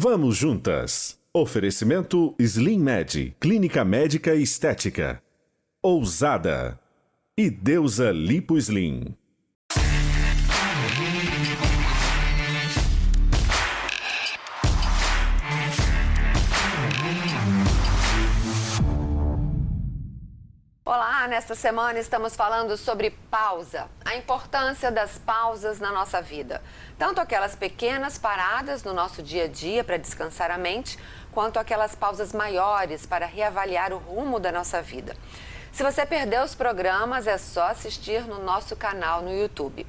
Vamos juntas. Oferecimento Slim Med, Clínica Médica e Estética. Ousada. E Deusa Lipo Slim. Nesta semana estamos falando sobre pausa, a importância das pausas na nossa vida. Tanto aquelas pequenas paradas no nosso dia a dia para descansar a mente, quanto aquelas pausas maiores para reavaliar o rumo da nossa vida. Se você perdeu os programas, é só assistir no nosso canal no YouTube.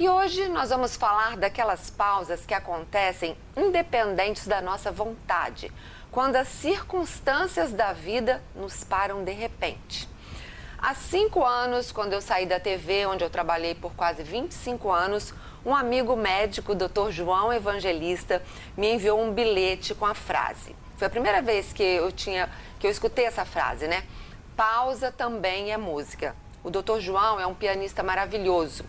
E hoje nós vamos falar daquelas pausas que acontecem independentes da nossa vontade, quando as circunstâncias da vida nos param de repente. Há cinco anos, quando eu saí da TV, onde eu trabalhei por quase 25 anos, um amigo médico, Dr. João Evangelista, me enviou um bilhete com a frase. Foi a primeira vez que eu tinha, que eu escutei essa frase, né? Pausa também é música. O Dr. João é um pianista maravilhoso.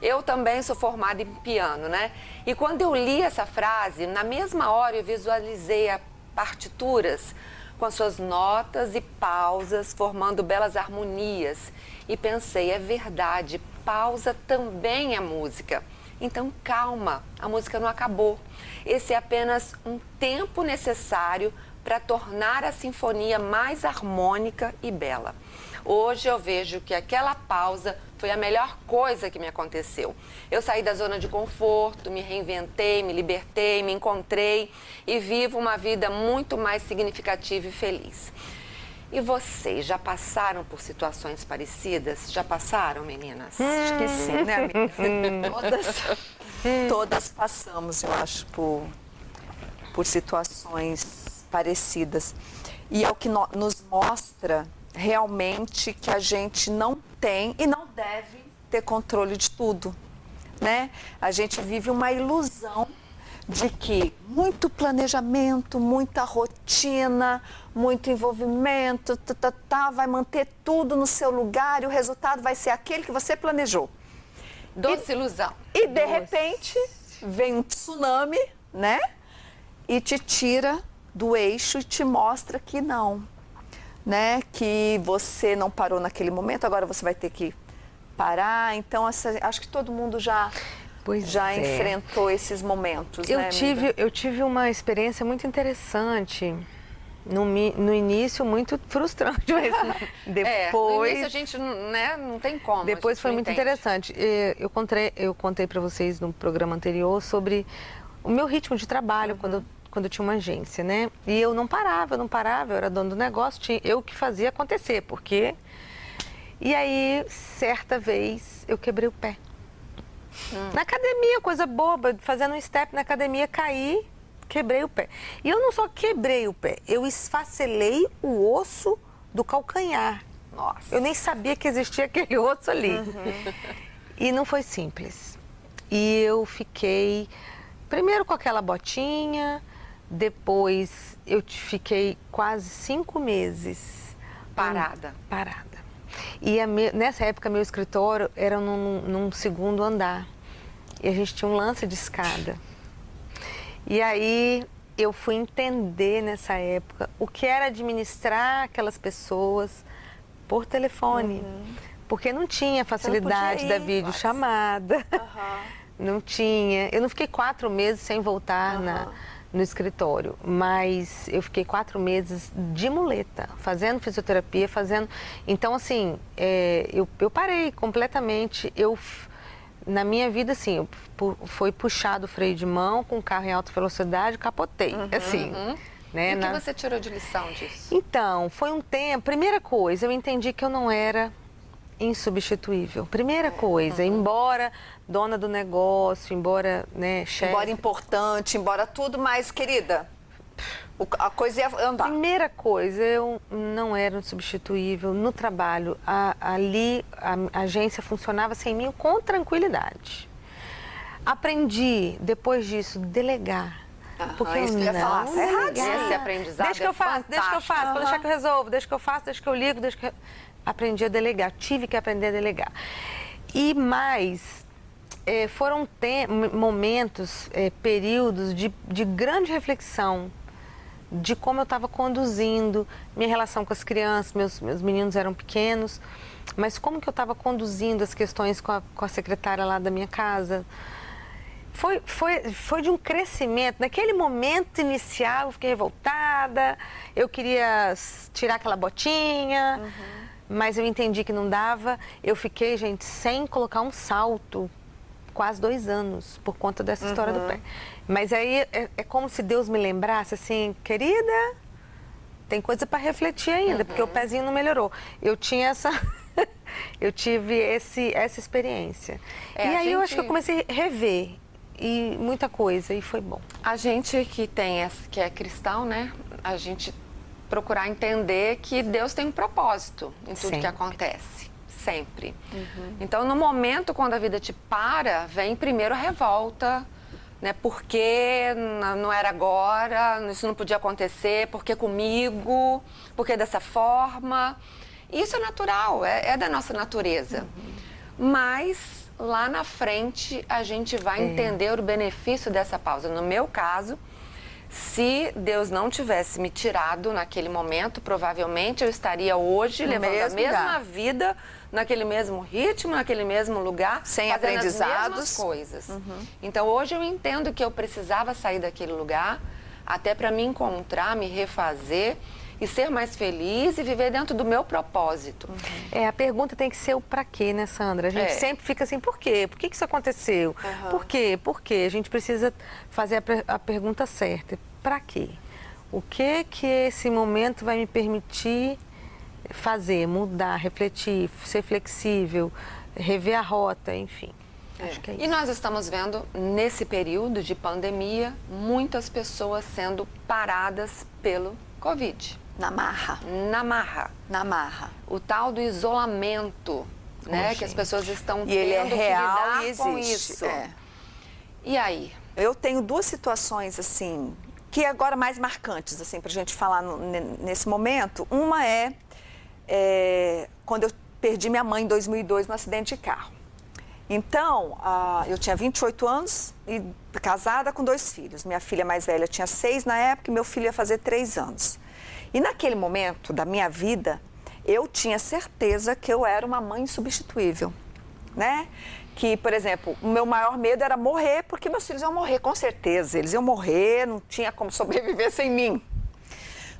Eu também sou formada em piano, né? E quando eu li essa frase, na mesma hora eu visualizei a partituras com as suas notas e pausas, formando belas harmonias. E pensei, é verdade, pausa também é música. Então calma, a música não acabou. Esse é apenas um tempo necessário para tornar a sinfonia mais harmônica e bela. Hoje eu vejo que aquela pausa foi a melhor coisa que me aconteceu. Eu saí da zona de conforto, me reinventei, me libertei, me encontrei e vivo uma vida muito mais significativa e feliz. E vocês já passaram por situações parecidas? Já passaram, meninas? Acho que sim, né, amiga? todas, todas passamos, eu acho, por, por situações parecidas. E é o que no, nos mostra realmente que a gente não tem e não deve ter controle de tudo, né? A gente vive uma ilusão de que muito planejamento, muita rotina, muito envolvimento, tá, tá, tá, vai manter tudo no seu lugar e o resultado vai ser aquele que você planejou. Doce e, ilusão. E de Doce. repente vem um tsunami, né? E te tira do eixo e te mostra que não, né? Que você não parou naquele momento, agora você vai ter que parar. Então, essa, acho que todo mundo já pois já é. enfrentou esses momentos. Eu né, tive amiga? eu tive uma experiência muito interessante. No, no início, muito frustrante, mas depois... É, no a gente né, não tem como. Depois foi muito entende. interessante. Eu contei, eu contei para vocês no programa anterior sobre o meu ritmo de trabalho, uhum. quando eu quando eu tinha uma agência, né? E eu não parava, eu não parava, eu era dono do negócio, tinha, eu que fazia acontecer, porque. E aí, certa vez, eu quebrei o pé. Hum. Na academia, coisa boba, fazendo um step na academia, caí, quebrei o pé. E eu não só quebrei o pé, eu esfacelei o osso do calcanhar. Nossa. Eu nem sabia que existia aquele osso ali. Uhum. E não foi simples. E eu fiquei primeiro com aquela botinha, depois eu fiquei quase cinco meses parada. Hum, parada. E me, nessa época meu escritório era num, num, segundo andar. E a gente tinha um lance de escada. E aí eu fui entender nessa época o que era administrar aquelas pessoas por telefone. Uhum. Porque não tinha facilidade não da videochamada. Uhum. Não tinha. Eu não fiquei quatro meses sem voltar uhum. na no escritório, mas eu fiquei quatro meses de muleta, fazendo fisioterapia, fazendo. Então, assim, é, eu, eu parei completamente. Eu, na minha vida, assim, eu, foi puxado o freio de mão com o carro em alta velocidade, capotei. Uhum, assim. Uhum. Né, e o que na... você tirou de lição disso? Então, foi um tempo. Primeira coisa, eu entendi que eu não era insubstituível. Primeira coisa, uhum. embora dona do negócio, embora, né, chefe. Embora importante, embora tudo, mas, querida, a coisa ia andar. Primeira coisa, eu não era insubstituível no trabalho. A, ali, a, a agência funcionava sem mim com tranquilidade. Aprendi, depois disso, delegar. porque isso eu não falar. É errado. Esse aprendizado deixa que eu é faço, deixa que eu faço, uhum. deixa que eu resolvo, deixa que eu faço, deixa que eu ligo, deixa que eu... Aprendi a delegar, tive que aprender a delegar. E mais, é, foram momentos, é, períodos de, de grande reflexão de como eu estava conduzindo minha relação com as crianças, meus, meus meninos eram pequenos, mas como que eu estava conduzindo as questões com a, com a secretária lá da minha casa. Foi, foi, foi de um crescimento. Naquele momento inicial, eu fiquei revoltada, eu queria tirar aquela botinha, uhum. Mas eu entendi que não dava. Eu fiquei, gente, sem colocar um salto quase dois anos por conta dessa história uhum. do pé. Mas aí é, é, como se Deus me lembrasse assim, querida, tem coisa para refletir ainda, uhum. porque o pezinho não melhorou. Eu tinha essa. eu tive esse, essa experiência. É, e aí gente... eu acho que eu comecei a rever e muita coisa e foi bom. A gente que tem que é cristão, né? A gente procurar entender que Deus tem um propósito em tudo Sempre. que acontece sempre. Uhum. Então, no momento quando a vida te para, vem primeiro a revolta, né? Porque não era agora, isso não podia acontecer, porque comigo, porque dessa forma. Isso é natural, é, é da nossa natureza. Uhum. Mas lá na frente a gente vai é. entender o benefício dessa pausa. No meu caso, se Deus não tivesse me tirado naquele momento, provavelmente eu estaria hoje no levando a mesma lugar. vida, naquele mesmo ritmo, naquele mesmo lugar, sem aprendizados, as coisas. Uhum. Então hoje eu entendo que eu precisava sair daquele lugar até para me encontrar, me refazer e ser mais feliz e viver dentro do meu propósito. É, a pergunta tem que ser o para quê, né, Sandra? A gente é. sempre fica assim, por quê? Por que, que isso aconteceu? Uhum. Por quê? Por quê? A gente precisa fazer a, a pergunta certa. Para quê? O que que esse momento vai me permitir fazer, mudar, refletir, ser flexível, rever a rota, enfim. É. É. E nós estamos vendo, nesse período de pandemia, muitas pessoas sendo paradas pelo Covid. Na marra. Na marra. Na marra. O tal do isolamento, né? Oh, que as pessoas estão e ele é real e existe. com isso. É. E aí? Eu tenho duas situações assim que agora mais marcantes assim para a gente falar no, nesse momento. Uma é, é, quando eu perdi minha mãe em 2002 no acidente de carro. Então, eu tinha 28 anos e casada com dois filhos. Minha filha mais velha tinha seis na época e meu filho ia fazer três anos. E naquele momento da minha vida, eu tinha certeza que eu era uma mãe insubstituível, né? Que, por exemplo, o meu maior medo era morrer, porque meus filhos iam morrer, com certeza. Eles iam morrer, não tinha como sobreviver sem mim.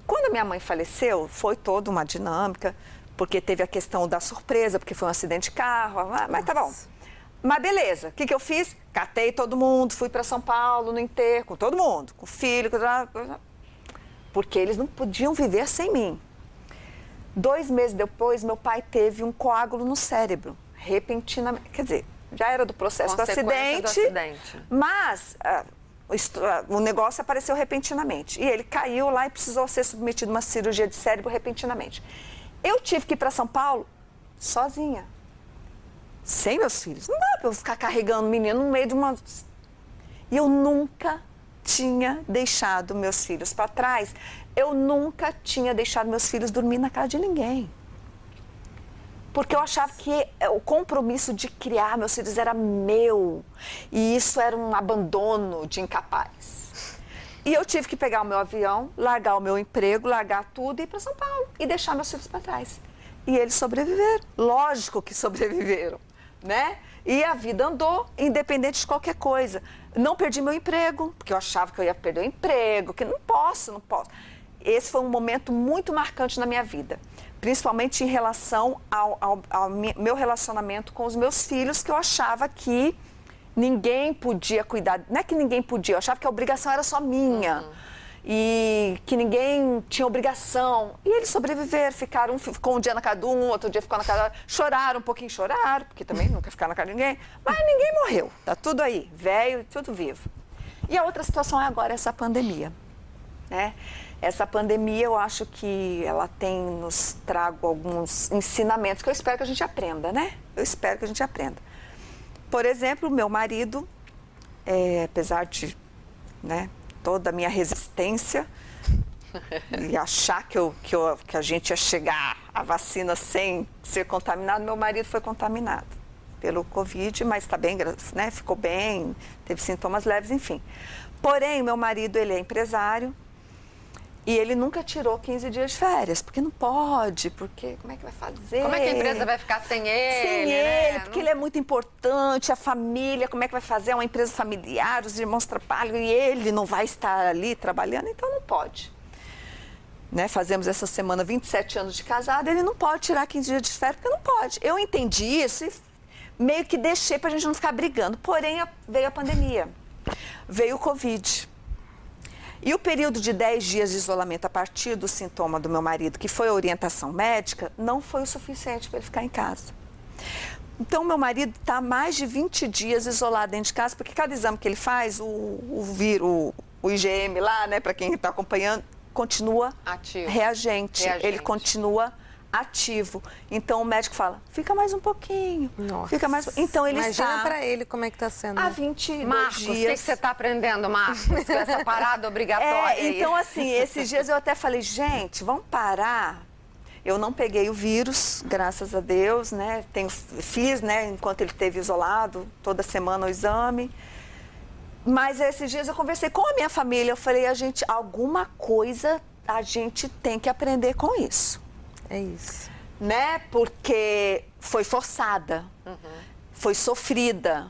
Quando a minha mãe faleceu, foi toda uma dinâmica, porque teve a questão da surpresa, porque foi um acidente de carro, mas, mas tá bom. Mas beleza, o que, que eu fiz? Catei todo mundo, fui para São Paulo no enterro, com todo mundo, com o filho, com... porque eles não podiam viver sem mim. Dois meses depois, meu pai teve um coágulo no cérebro, repentinamente. Quer dizer, já era do processo do acidente, do acidente, mas o, uh, o negócio apareceu repentinamente. E ele caiu lá e precisou ser submetido a uma cirurgia de cérebro repentinamente. Eu tive que ir para São Paulo sozinha sem meus filhos. Não dá para eu ficar carregando o menino no meio de uma. E eu nunca tinha deixado meus filhos para trás. Eu nunca tinha deixado meus filhos dormir na casa de ninguém. Porque eu achava que o compromisso de criar meus filhos era meu. E isso era um abandono de incapaz. E eu tive que pegar o meu avião, largar o meu emprego, largar tudo e ir para São Paulo e deixar meus filhos para trás. E eles sobreviveram. Lógico que sobreviveram né? E a vida andou, independente de qualquer coisa. Não perdi meu emprego, porque eu achava que eu ia perder o emprego, que não posso, não posso. Esse foi um momento muito marcante na minha vida, principalmente em relação ao, ao, ao meu relacionamento com os meus filhos, que eu achava que ninguém podia cuidar. Não é que ninguém podia, eu achava que a obrigação era só minha. Uhum e que ninguém tinha obrigação. E eles sobreviveram, ficaram, um ficou um dia na casa de um, outro dia ficou na casa, choraram um pouquinho, choraram, porque também nunca ficaram na casa de ninguém, mas ninguém morreu, tá tudo aí, velho, tudo vivo. E a outra situação é agora essa pandemia, né? Essa pandemia, eu acho que ela tem nos trago alguns ensinamentos que eu espero que a gente aprenda, né? Eu espero que a gente aprenda. Por exemplo, meu marido, é, apesar de né, toda a minha resistência e achar que, eu, que, eu, que a gente ia chegar à vacina sem ser contaminado, meu marido foi contaminado pelo Covid, mas está bem, né? Ficou bem, teve sintomas leves, enfim. Porém, meu marido, ele é empresário e ele nunca tirou 15 dias de férias, porque não pode, porque como é que vai fazer? Como é que a empresa vai ficar sem ele? Sem né? ele, porque não... ele é muito importante, a família, como é que vai fazer? É uma empresa familiar, os irmãos trabalham e ele não vai estar ali trabalhando, então não pode. Né, fazemos essa semana 27 anos de casado, ele não pode tirar 15 dias de férias, porque não pode. Eu entendi isso e meio que deixei para a gente não ficar brigando. Porém, veio a pandemia, veio o Covid. E o período de 10 dias de isolamento a partir do sintoma do meu marido, que foi a orientação médica, não foi o suficiente para ele ficar em casa. Então, meu marido está mais de 20 dias isolado dentro de casa, porque cada exame que ele faz, o, o vírus, o IgM lá, né, para quem está acompanhando, continua Ativo. reagente. reagente. Ele continua ativo. Então o médico fala, fica mais um pouquinho. Nossa. Fica mais. Então ele Imagina está. para ele como é que está sendo. Há 20 Marcos, dias. o que, que você está aprendendo, Marcos, com essa parada obrigatória? É, então, assim, esses dias eu até falei, gente, vamos parar. Eu não peguei o vírus, graças a Deus, né? Tenho, fiz, né, enquanto ele esteve isolado, toda semana o exame. Mas esses dias eu conversei com a minha família, eu falei, a gente, alguma coisa a gente tem que aprender com isso. É isso. Né? Porque foi forçada, uhum. foi sofrida,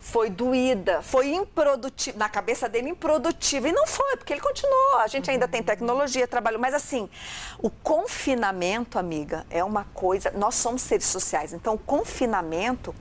foi doída, foi improdutiva, na cabeça dele improdutiva. E não foi, porque ele continuou. A gente ainda tem tecnologia, trabalho. Mas assim, o confinamento, amiga, é uma coisa. Nós somos seres sociais, então o confinamento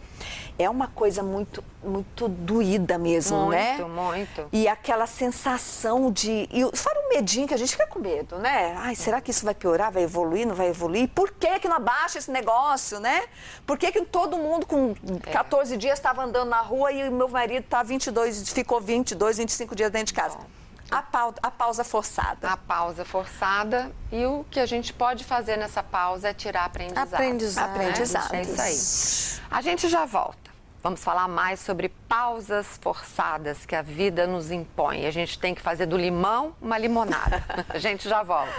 é uma coisa muito, muito doída mesmo, muito, né? Muito, muito. E aquela sensação de. E fora o medinho que a gente fica com medo, né? Ai, será que isso vai piorar, vai evoluir, não vai evoluir? Por que, que não abaixa esse negócio, né? Por que, que todo mundo com 14 é. dias estava andando na rua e o meu marido tá 22, ficou 22, 25 dias dentro de casa? Bom. A, pausa, a pausa forçada. A pausa forçada. E o que a gente pode fazer nessa pausa é tirar aprendizado. Aprendizado. Né? Aprendizado. É isso aí. A gente já volta. Vamos falar mais sobre pausas forçadas que a vida nos impõe. A gente tem que fazer do limão uma limonada. a gente já volta.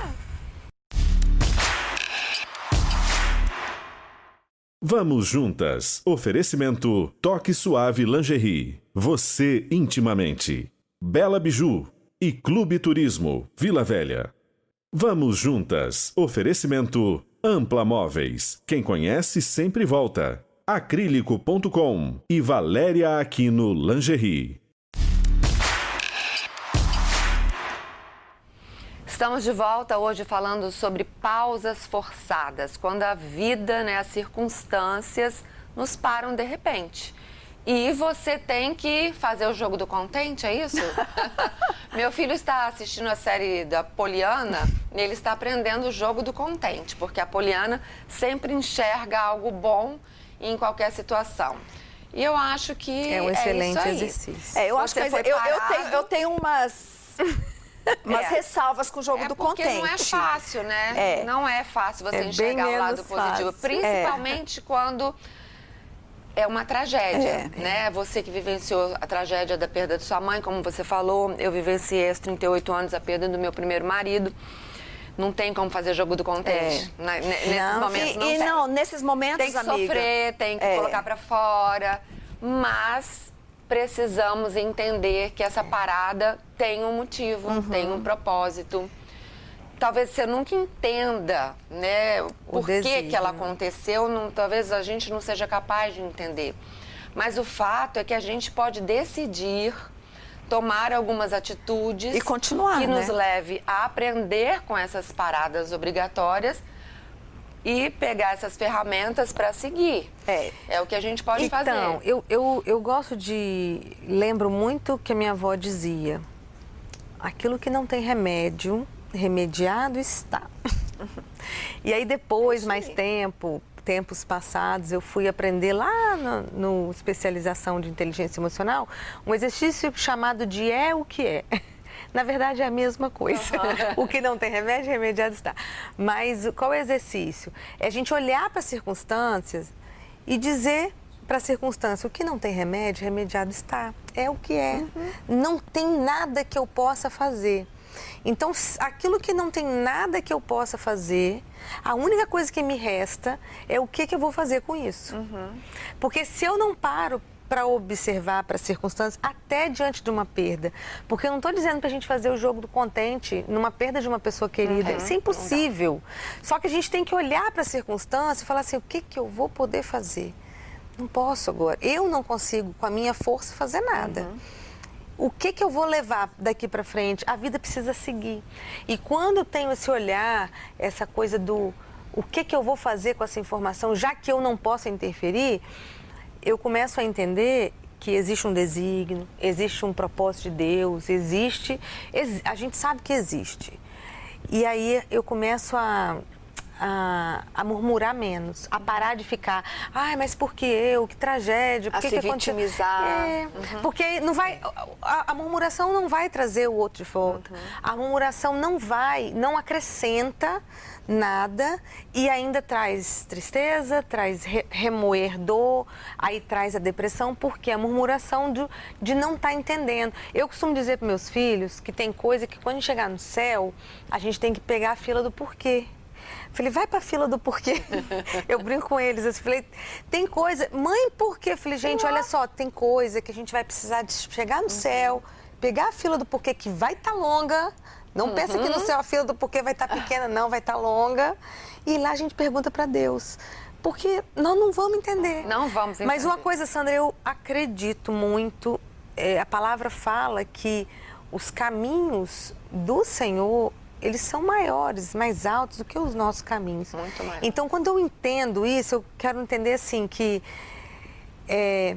Vamos juntas. Oferecimento Toque Suave Lingerie. Você intimamente. Bela Biju e Clube Turismo Vila Velha. Vamos juntas. Oferecimento Ampla Móveis. Quem conhece sempre volta acrílico.com e Valéria Aquino Lingerie. Estamos de volta hoje falando sobre pausas forçadas, quando a vida, né, as circunstâncias nos param de repente. E você tem que fazer o jogo do contente, é isso? Meu filho está assistindo a série da Poliana e ele está aprendendo o jogo do contente, porque a Poliana sempre enxerga algo bom em qualquer situação. E eu acho que é um excelente é exercício. É, eu acho que eu, eu, tenho, eu tenho umas umas é. ressalvas com o jogo é do contente. Porque não é fácil, né? É. Não é fácil você é enxergar o lado positivo, fácil. principalmente quando é uma tragédia, é. né? Você que vivenciou a tragédia da perda de sua mãe, como você falou, eu vivenciei aos 38 anos a perda do meu primeiro marido não tem como fazer jogo do contente. É. Na, nesses não, momentos e, não e tem. não, nesses momentos, Tem que amiga, sofrer, tem que é. colocar para fora, mas precisamos entender que essa parada tem um motivo, uhum. tem um propósito. Talvez você nunca entenda, né, o por que, que ela aconteceu, não, talvez a gente não seja capaz de entender. Mas o fato é que a gente pode decidir tomar algumas atitudes e continuar, que né? nos leve a aprender com essas paradas obrigatórias e pegar essas ferramentas para seguir. É. é o que a gente pode então, fazer. Então, eu, eu, eu gosto de. Lembro muito que a minha avó dizia: aquilo que não tem remédio, remediado está. e aí, depois, mais tempo, tempos passados, eu fui aprender lá no, no, especialização de inteligência emocional um exercício chamado de é o que é. Na verdade é a mesma coisa. Uhum. o que não tem remédio, remediado está. Mas qual é o exercício? É a gente olhar para as circunstâncias e dizer para a circunstância, o que não tem remédio, remediado está. É o que é. Uhum. Não tem nada que eu possa fazer. Então, aquilo que não tem nada que eu possa fazer, a única coisa que me resta é o que, que eu vou fazer com isso. Uhum. Porque se eu não paro para observar para circunstâncias, até diante de uma perda. Porque eu não estou dizendo para a gente fazer o jogo do contente numa perda de uma pessoa querida. Uhum. Isso é impossível. Só que a gente tem que olhar para a circunstância e falar assim: o que, que eu vou poder fazer? Não posso agora. Eu não consigo, com a minha força, fazer nada. Uhum. O que, que eu vou levar daqui para frente? A vida precisa seguir. E quando eu tenho esse olhar, essa coisa do o que, que eu vou fazer com essa informação, já que eu não posso interferir, eu começo a entender que existe um desígnio, existe um propósito de Deus, existe, a gente sabe que existe. E aí eu começo a, a, a, murmurar menos, a parar de ficar, ai, mas por que eu? Que tragédia? Por a que se que vitimizar. É, uhum. Porque não vai, a, a, murmuração não vai trazer o outro de volta. Uhum. A murmuração não vai, não acrescenta nada e ainda traz tristeza, traz re remoer dor, aí traz a depressão, porque a murmuração de, de não estar tá entendendo. Eu costumo dizer para meus filhos que tem coisa que quando chegar no céu, a gente tem que pegar a fila do porquê. Falei, vai para a fila do porquê. Eu brinco com eles. Eu falei, tem coisa. Mãe, por quê? Falei, gente, olha só, tem coisa que a gente vai precisar de chegar no uhum. céu, pegar a fila do porquê que vai estar tá longa não uhum. pensa que no céu a fila do porquê vai estar tá pequena, não, vai estar tá longa. E lá a gente pergunta para Deus. Porque nós não vamos entender. Não vamos entender. Mas uma coisa, Sandra, eu acredito muito. É, a palavra fala que os caminhos do Senhor, eles são maiores, mais altos do que os nossos caminhos. Muito mais. Então, quando eu entendo isso, eu quero entender assim que é,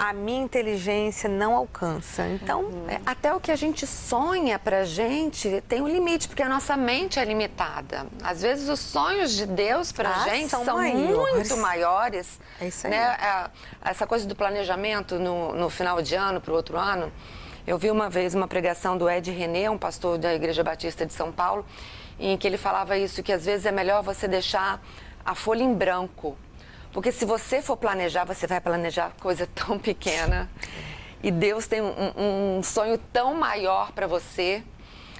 a minha inteligência não alcança. Então, uhum. é, até o que a gente sonha pra gente tem um limite, porque a nossa mente é limitada. Às vezes os sonhos de Deus pra ah, gente são, são maiores. muito maiores. É isso aí. Né? É, essa coisa do planejamento no, no final de ano, pro outro ano. Eu vi uma vez uma pregação do Ed René, um pastor da Igreja Batista de São Paulo, em que ele falava isso, que às vezes é melhor você deixar a folha em branco porque se você for planejar, você vai planejar coisa tão pequena. E Deus tem um, um sonho tão maior para você.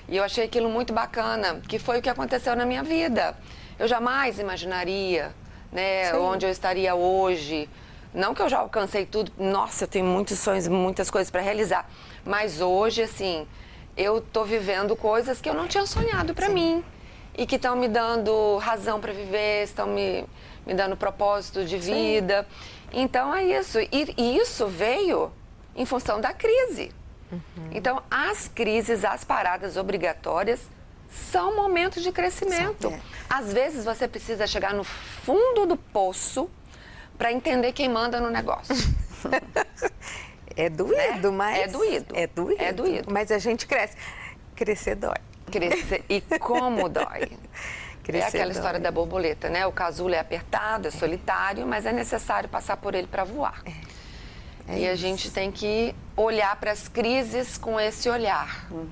E eu achei aquilo muito bacana, que foi o que aconteceu na minha vida. Eu jamais imaginaria né, onde eu estaria hoje. Não que eu já alcancei tudo, nossa, eu tenho muitos sonhos, muitas coisas para realizar. Mas hoje, assim, eu estou vivendo coisas que eu não tinha sonhado para mim. E que estão me dando razão para viver, estão me, me dando propósito de vida. Sim. Então é isso. E, e, isso veio em função da crise. Uhum. Então, as crises, as paradas obrigatórias são momentos de crescimento. É. Às vezes você precisa chegar no fundo do poço para entender quem manda no negócio. é doído, é, mas. É doído. É doído. É doído. Mas a gente cresce. Crescer dói. Crescer. E como dói. É aquela história da borboleta, né? O casulo é apertado, é solitário, mas é necessário passar por ele para voar. É. É e isso. a gente tem que olhar para as crises com esse olhar uhum.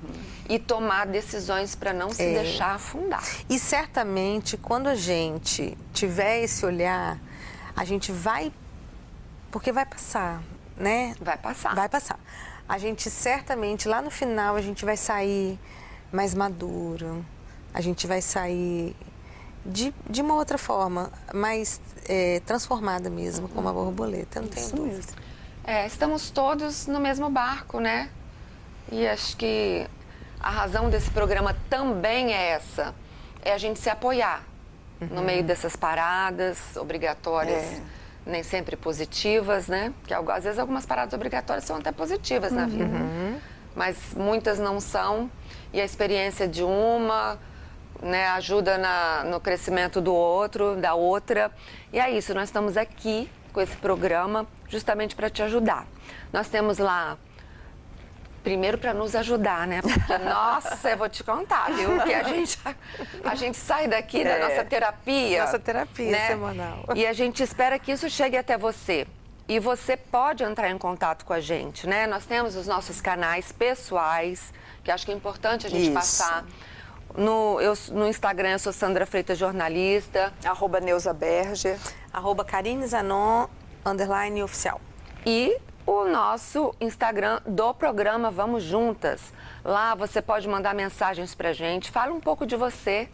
e tomar decisões para não se é. deixar afundar. E certamente, quando a gente tiver esse olhar, a gente vai. Porque vai passar, né? Vai passar. Vai passar. A gente certamente, lá no final, a gente vai sair mais maduro, a gente vai sair de, de uma outra forma, mais é, transformada mesmo, como a borboleta, não tenho dúvida. É, estamos todos no mesmo barco, né? E acho que a razão desse programa também é essa, é a gente se apoiar uhum. no meio dessas paradas obrigatórias. É. Nem sempre positivas, né? Que às vezes algumas paradas obrigatórias são até positivas uhum. na vida. Uhum. Mas muitas não são. E a experiência de uma né, ajuda na, no crescimento do outro, da outra. E é isso, nós estamos aqui com esse programa justamente para te ajudar. Nós temos lá primeiro para nos ajudar, né? Porque, nossa, eu vou te contar, viu? Que a gente, a gente sai daqui é, da nossa terapia. Nossa terapia né? semanal. E a gente espera que isso chegue até você. E você pode entrar em contato com a gente, né? Nós temos os nossos canais pessoais, que acho que é importante a gente isso. passar. No, eu, no Instagram eu sou Sandra Freitas Jornalista. Arroba Neuza Berger. Arroba Karine Zanon, underline oficial. E o nosso Instagram do programa Vamos Juntas. Lá você pode mandar mensagens pra gente, fala um pouco de você,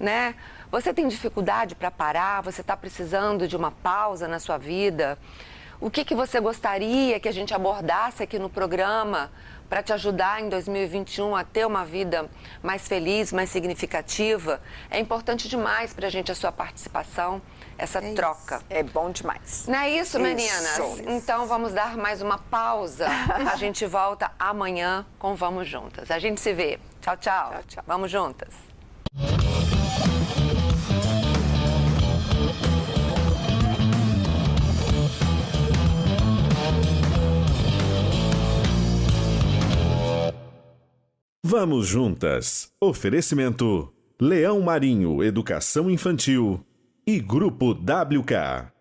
né? Você tem dificuldade para parar? Você está precisando de uma pausa na sua vida? O que, que você gostaria que a gente abordasse aqui no programa para te ajudar em 2021 a ter uma vida mais feliz, mais significativa? É importante demais para a gente a sua participação, essa É troca. isso. É bom demais. Não é isso, meninas? Isso. Então vamos dar mais uma pausa. A gente volta amanhã com Vamos Juntas. A gente se vê. Tchau, tchau. Tchau, tchau. Vamos juntas. Vamos juntas. Oferecimento: Leão Marinho Educação Infantil e Grupo WK.